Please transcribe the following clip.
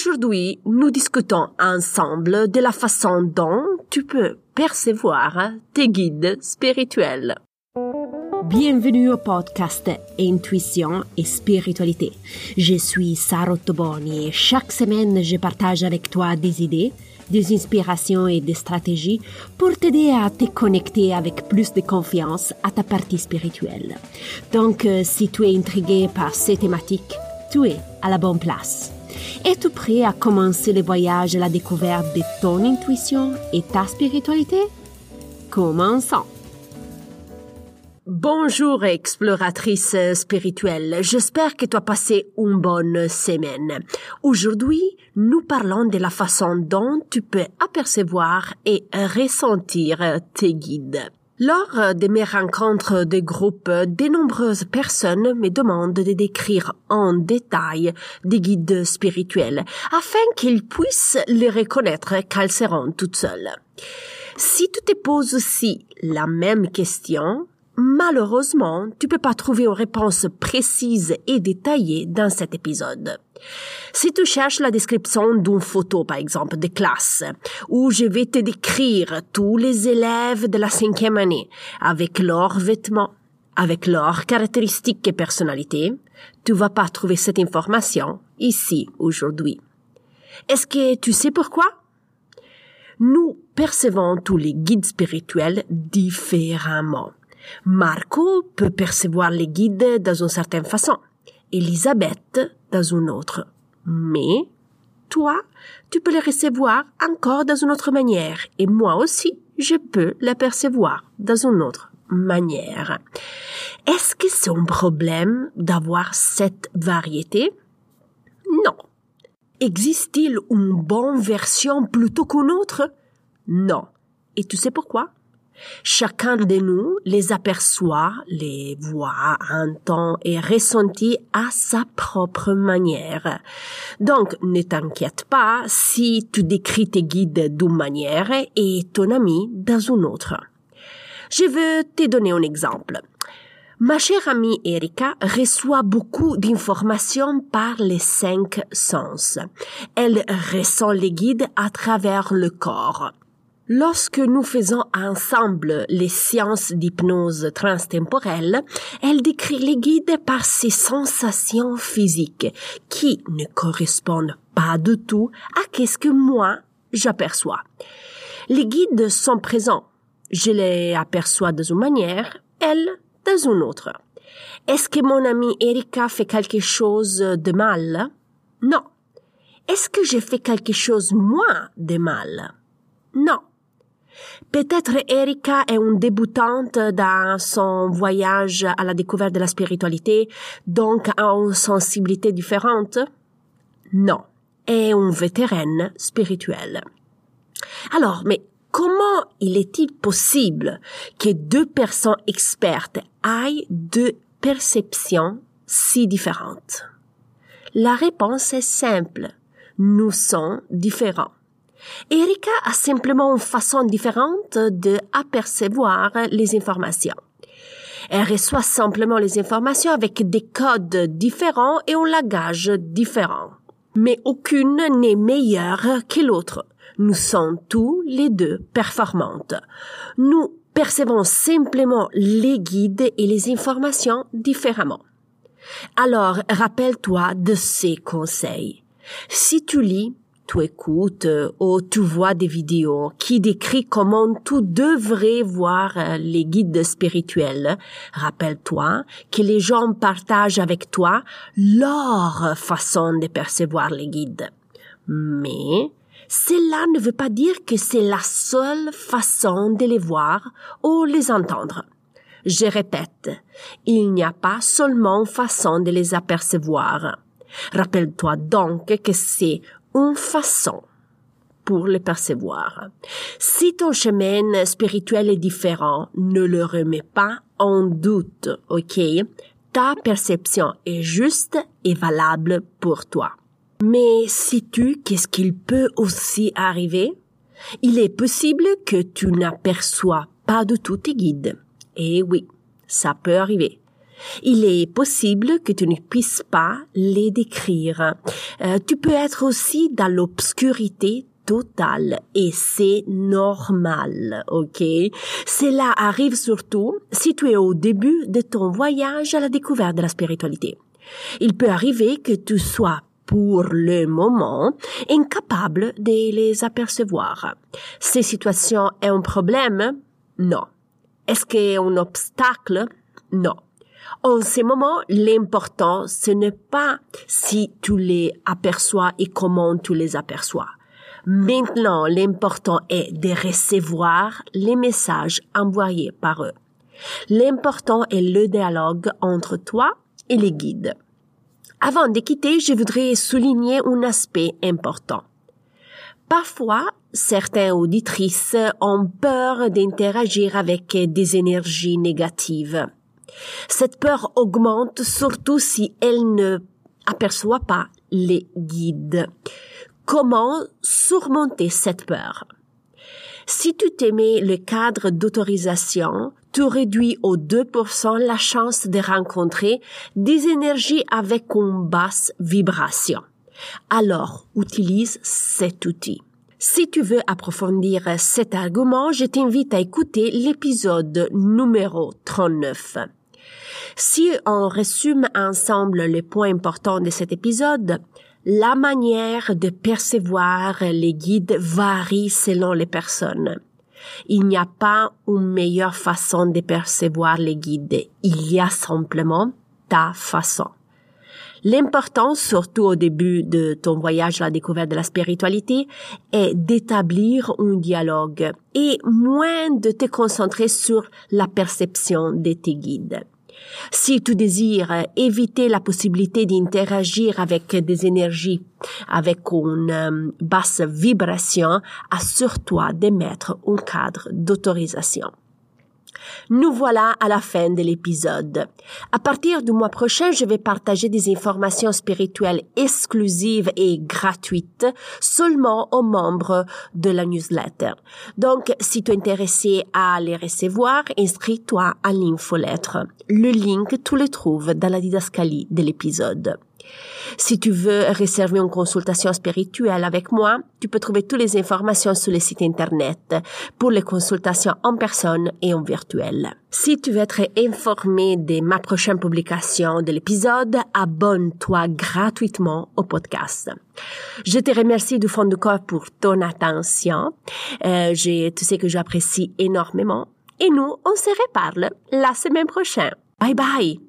Aujourd'hui, nous discutons ensemble de la façon dont tu peux percevoir tes guides spirituels. Bienvenue au podcast Intuition et Spiritualité. Je suis Sarah Toboni et chaque semaine je partage avec toi des idées, des inspirations et des stratégies pour t'aider à te connecter avec plus de confiance à ta partie spirituelle. Donc, euh, si tu es intrigué par ces thématiques, tu es à la bonne place. Es-tu prêt à commencer le voyage à la découverte de ton intuition et ta spiritualité? Commençons! Bonjour exploratrice spirituelle, j'espère que tu as passé une bonne semaine. Aujourd'hui, nous parlons de la façon dont tu peux apercevoir et ressentir tes guides. Lors de mes rencontres de groupe, de nombreuses personnes me demandent de décrire en détail des guides spirituels afin qu'ils puissent les reconnaître qu'elles seront toutes seules. Si tu te poses aussi la même question, malheureusement, tu peux pas trouver une réponse précise et détaillée dans cet épisode. Si tu cherches la description d'une photo, par exemple, de classe, où je vais te décrire tous les élèves de la cinquième année, avec leurs vêtements, avec leurs caractéristiques et personnalités, tu vas pas trouver cette information ici, aujourd'hui. Est-ce que tu sais pourquoi? Nous percevons tous les guides spirituels différemment. Marco peut percevoir les guides dans une certaine façon, Elisabeth dans une autre. Mais toi, tu peux les recevoir encore dans une autre manière, et moi aussi, je peux les percevoir dans une autre manière. Est-ce que c'est un problème d'avoir cette variété? Non. Existe-t-il une bonne version plutôt qu'une autre? Non. Et tu sais pourquoi? Chacun de nous les aperçoit, les voit, entend et ressentit à sa propre manière. Donc, ne t'inquiète pas si tu décris tes guides d'une manière et ton ami dans une autre. Je veux te donner un exemple. Ma chère amie Erika reçoit beaucoup d'informations par les cinq sens. Elle ressent les guides à travers le corps. Lorsque nous faisons ensemble les sciences d'hypnose transtemporelle, elle décrit les guides par ses sensations physiques qui ne correspondent pas du tout à qu'est-ce que moi j'aperçois. Les guides sont présents. Je les aperçois de une manière, elle dans une autre. Est-ce que mon amie Erika fait quelque chose de mal? Non. Est-ce que j'ai fait quelque chose moi de mal? Non. Peut-être Erika est une débutante dans son voyage à la découverte de la spiritualité, donc a une sensibilité différente? Non. Est une vétérane spirituelle. Alors, mais comment il est-il possible que deux personnes expertes aient deux perceptions si différentes? La réponse est simple. Nous sommes différents. Erika a simplement une façon différente de apercevoir les informations. Elle reçoit simplement les informations avec des codes différents et un langage différent. Mais aucune n'est meilleure que l'autre. Nous sommes tous les deux performantes. Nous percevons simplement les guides et les informations différemment. Alors, rappelle-toi de ces conseils. Si tu lis, tu écoutes euh, ou tu vois des vidéos qui décrivent comment tu devrais voir euh, les guides spirituels. Rappelle-toi que les gens partagent avec toi leur façon de percevoir les guides. Mais cela ne veut pas dire que c'est la seule façon de les voir ou les entendre. Je répète, il n'y a pas seulement façon de les apercevoir. Rappelle-toi donc que c'est une façon pour le percevoir. Si ton chemin spirituel est différent, ne le remets pas en doute, ok? Ta perception est juste et valable pour toi. Mais sais-tu qu'est-ce qu'il peut aussi arriver? Il est possible que tu n'aperçois pas du tout tes guides. Et oui, ça peut arriver. Il est possible que tu ne puisses pas les décrire. Euh, tu peux être aussi dans l'obscurité totale et c'est normal, ok? Cela arrive surtout si tu es au début de ton voyage à la découverte de la spiritualité. Il peut arriver que tu sois pour le moment incapable de les apercevoir. Ces situations est un problème? Non. Est-ce qu'est un obstacle? Non. En ce moment, l'important, ce n'est pas si tu les aperçois et comment tu les aperçois. Maintenant, l'important est de recevoir les messages envoyés par eux. L'important est le dialogue entre toi et les guides. Avant de quitter, je voudrais souligner un aspect important. Parfois, certaines auditrices ont peur d'interagir avec des énergies négatives. Cette peur augmente surtout si elle ne aperçoit pas les guides. Comment surmonter cette peur? Si tu t'aimais le cadre d'autorisation, tu réduis au 2% la chance de rencontrer des énergies avec une basse vibration. Alors, utilise cet outil. Si tu veux approfondir cet argument, je t'invite à écouter l'épisode numéro 39. Si on résume ensemble les points importants de cet épisode, la manière de percevoir les guides varie selon les personnes. Il n'y a pas une meilleure façon de percevoir les guides. Il y a simplement ta façon. L'important, surtout au début de ton voyage à la découverte de la spiritualité, est d'établir un dialogue et moins de te concentrer sur la perception de tes guides. Si tu désires éviter la possibilité d'interagir avec des énergies avec une euh, basse vibration, assure-toi de mettre un cadre d'autorisation. Nous voilà à la fin de l'épisode. À partir du mois prochain, je vais partager des informations spirituelles exclusives et gratuites seulement aux membres de la newsletter. Donc, si tu es intéressé à les recevoir, inscris-toi à l'infolettre. Le link, tu le trouves dans la didascalie de l'épisode. Si tu veux réserver une consultation spirituelle avec moi, tu peux trouver toutes les informations sur le site internet pour les consultations en personne et en virtuel. Si tu veux être informé de ma prochaine publication de l'épisode, abonne-toi gratuitement au podcast. Je te remercie du fond du corps pour ton attention. Euh, je, tu sais que j'apprécie énormément. Et nous, on se reparle la semaine prochaine. Bye bye!